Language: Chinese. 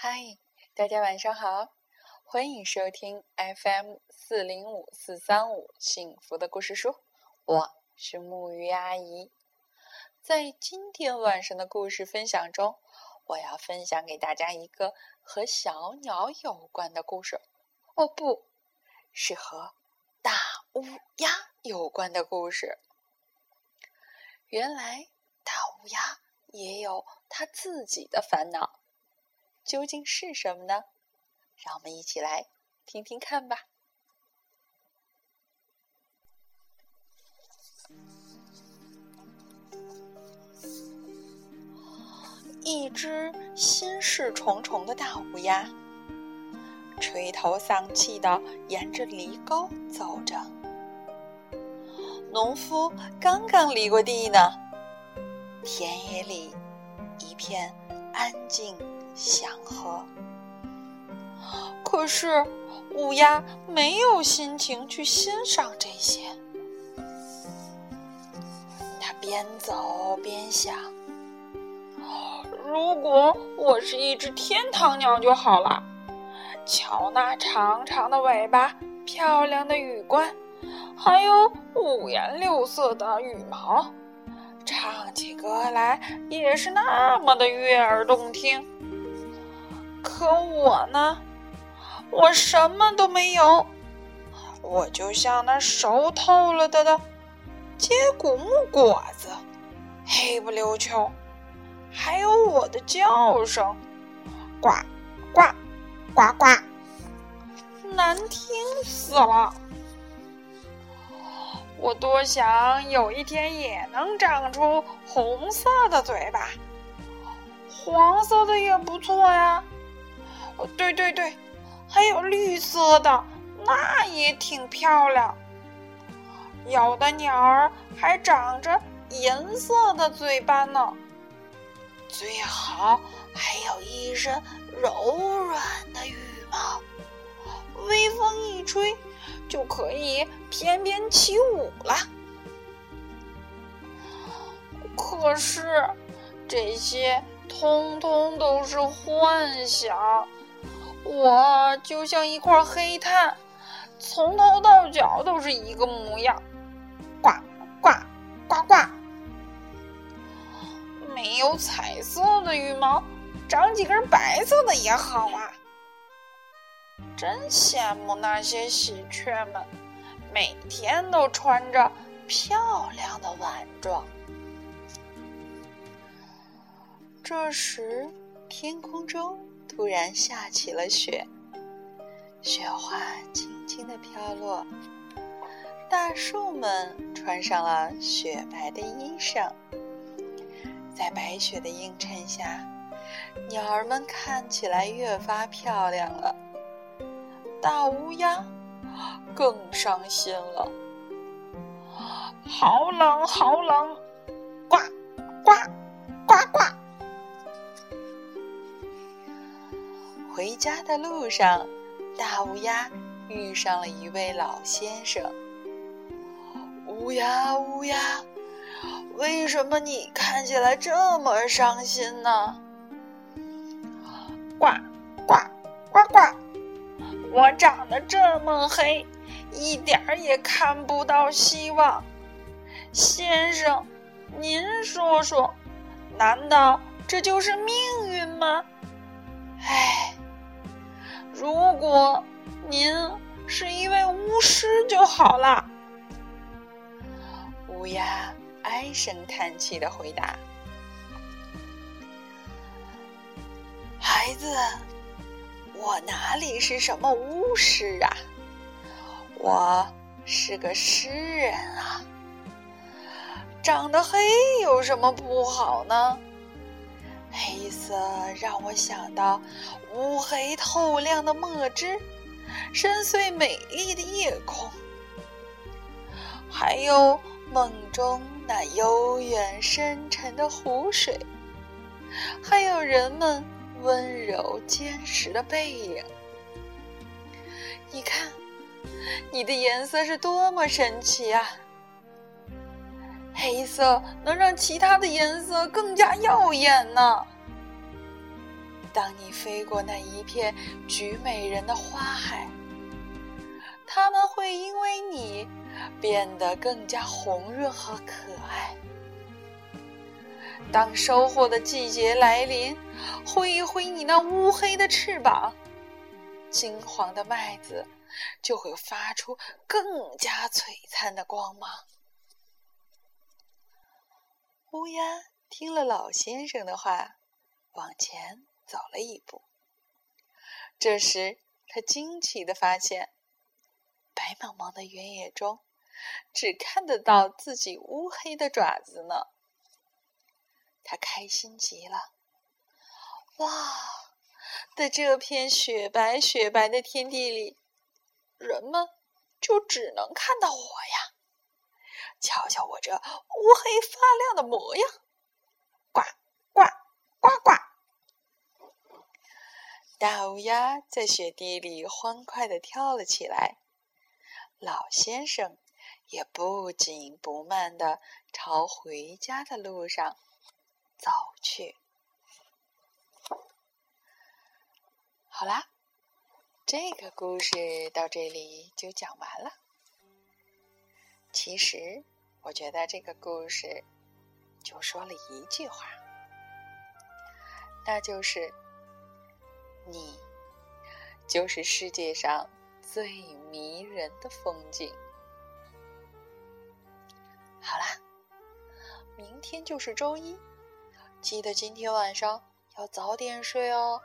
嗨，大家晚上好，欢迎收听 FM 四零五四三五幸福的故事书，我是木鱼阿姨。在今天晚上的故事分享中，我要分享给大家一个和小鸟有关的故事。哦，不是和大乌鸦有关的故事。原来大乌鸦也有它自己的烦恼。究竟是什么呢？让我们一起来听听看吧。一只心事重重的大乌鸦，垂头丧气的沿着犁沟走着。农夫刚刚犁过地呢，田野里一片安静。祥和，可是乌鸦没有心情去欣赏这些。它边走边想：如果我是一只天堂鸟就好了。瞧那长长的尾巴，漂亮的羽冠，还有五颜六色的羽毛，唱起歌来也是那么的悦耳动听。可我呢，我什么都没有，我就像那熟透了的的结果木果子，黑不溜秋。还有我的叫声，呱呱呱呱，难听死了。我多想有一天也能长出红色的嘴巴，黄色的也不错呀。对对对，还有绿色的，那也挺漂亮。有的鸟儿还长着银色的嘴巴呢。最好还有一身柔软的羽毛，微风一吹就可以翩翩起舞了。可是这些通通都是幻想。我就像一块黑炭，从头到脚都是一个模样，呱呱呱呱。没有彩色的羽毛，长几根白色的也好啊！真羡慕那些喜鹊们，每天都穿着漂亮的晚装。这时，天空中。突然下起了雪，雪花轻轻的飘落，大树们穿上了雪白的衣裳，在白雪的映衬下，鸟儿们看起来越发漂亮了。大乌鸦更伤心了，好冷，好冷，呱呱！家的路上，大乌鸦遇上了一位老先生。乌鸦，乌鸦，为什么你看起来这么伤心呢？呱呱呱呱！我长得这么黑，一点儿也看不到希望。先生，您说说，难道这就是命运吗？唉。如果您是一位巫师就好了。乌鸦唉声叹气的回答：“孩子，我哪里是什么巫师啊？我是个诗人啊！长得黑有什么不好呢？”黑色让我想到乌黑透亮的墨汁，深邃美丽的夜空，还有梦中那悠远深沉的湖水，还有人们温柔坚实的背影。你看，你的颜色是多么神奇啊！黑色能让其他的颜色更加耀眼呢。当你飞过那一片菊美人的花海，它们会因为你变得更加红润和可爱。当收获的季节来临，挥一挥你那乌黑的翅膀，金黄的麦子就会发出更加璀璨的光芒。乌鸦听了老先生的话，往前走了一步。这时，他惊奇的发现，白茫茫的原野中，只看得到自己乌黑的爪子呢。他开心极了，哇，在这片雪白雪白的天地里，人们就只能看到我呀。瞧瞧我这乌黑发亮的模样，呱呱呱呱！大乌鸦在雪地里欢快的跳了起来。老先生也不紧不慢的朝回家的路上走去。好啦，这个故事到这里就讲完了。其实，我觉得这个故事就说了一句话，那就是“你就是世界上最迷人的风景”。好啦，明天就是周一，记得今天晚上要早点睡哦。